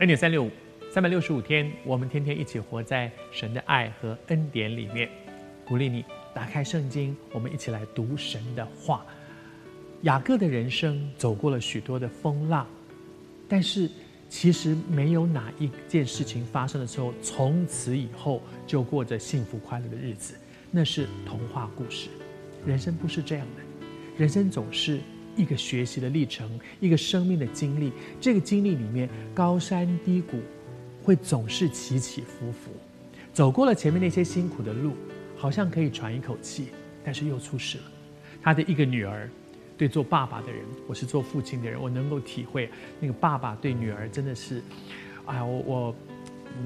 恩典三六五，三百六十五天，我们天天一起活在神的爱和恩典里面。鼓励你打开圣经，我们一起来读神的话。雅各的人生走过了许多的风浪，但是其实没有哪一件事情发生的时候，从此以后就过着幸福快乐的日子。那是童话故事，人生不是这样的，人生总是。一个学习的历程，一个生命的经历。这个经历里面，高山低谷，会总是起起伏伏。走过了前面那些辛苦的路，好像可以喘一口气，但是又出事了。他的一个女儿，对做爸爸的人，我是做父亲的人，我能够体会那个爸爸对女儿真的是，哎，我我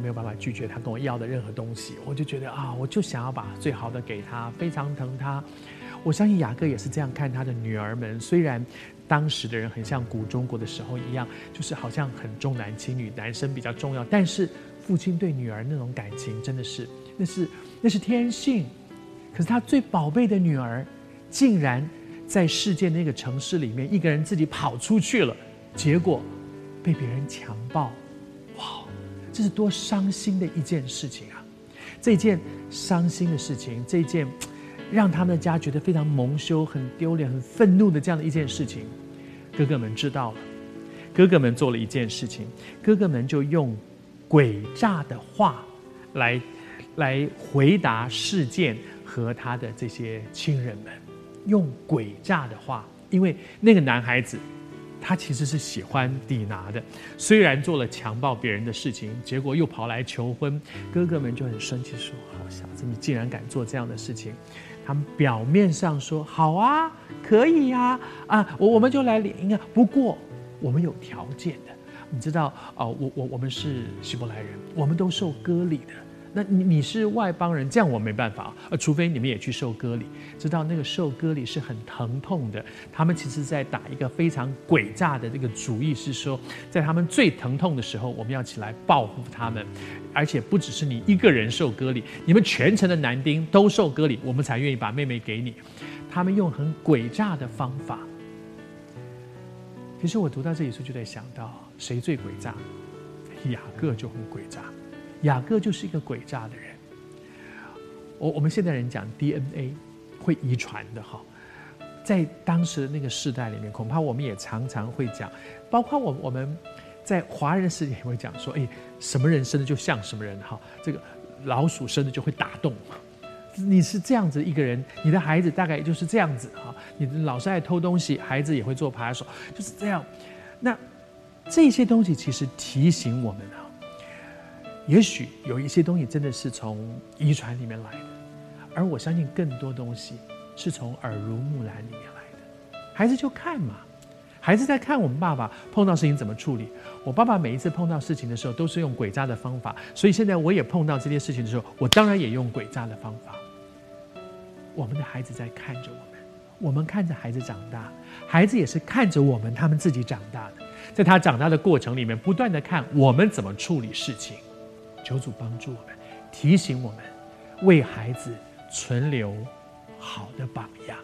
没有办法拒绝他跟我要的任何东西，我就觉得啊，我就想要把最好的给他，非常疼他。我相信雅各也是这样看他的女儿们。虽然当时的人很像古中国的时候一样，就是好像很重男轻女，男生比较重要。但是父亲对女儿那种感情，真的是那是那是天性。可是他最宝贝的女儿，竟然在世界那个城市里面，一个人自己跑出去了，结果被别人强暴。哇，这是多伤心的一件事情啊！这件伤心的事情，这件。让他们的家觉得非常蒙羞、很丢脸、很愤怒的这样的一件事情，哥哥们知道了，哥哥们做了一件事情，哥哥们就用诡诈的话来来回答事件和他的这些亲人们，用诡诈的话，因为那个男孩子他其实是喜欢底拿的，虽然做了强暴别人的事情，结果又跑来求婚，哥哥们就很生气，说：“好小子，你竟然敢做这样的事情！”他们表面上说好啊，可以呀，啊，啊，我我们就来领啊。不过我们有条件的，你知道啊，我我我们是希伯来人，我们都受割礼的。那你你是外邦人，这样我没办法，呃，除非你们也去受割礼，知道那个受割礼是很疼痛的。他们其实在打一个非常诡诈的这个主意，是说在他们最疼痛的时候，我们要起来报复他们，而且不只是你一个人受割礼，你们全城的男丁都受割礼，我们才愿意把妹妹给你。他们用很诡诈的方法。其实我读到这里时候就在想到，谁最诡诈？雅各就很诡诈。雅各就是一个诡诈的人。我我们现代人讲 DNA 会遗传的哈，在当时的那个时代里面，恐怕我们也常常会讲，包括我我们在华人世界也会讲说，哎，什么人生的就像什么人哈，这个老鼠生的就会打洞，你是这样子一个人，你的孩子大概就是这样子哈，你老是爱偷东西，孩子也会做扒手，就是这样。那这些东西其实提醒我们啊。也许有一些东西真的是从遗传里面来的，而我相信更多东西是从耳濡目染里面来的。孩子就看嘛，孩子在看我们爸爸碰到事情怎么处理。我爸爸每一次碰到事情的时候都是用诡诈的方法，所以现在我也碰到这些事情的时候，我当然也用诡诈的方法。我们的孩子在看着我们，我们看着孩子长大，孩子也是看着我们他们自己长大的，在他长大的过程里面，不断的看我们怎么处理事情。求主帮助我们，提醒我们，为孩子存留好的榜样。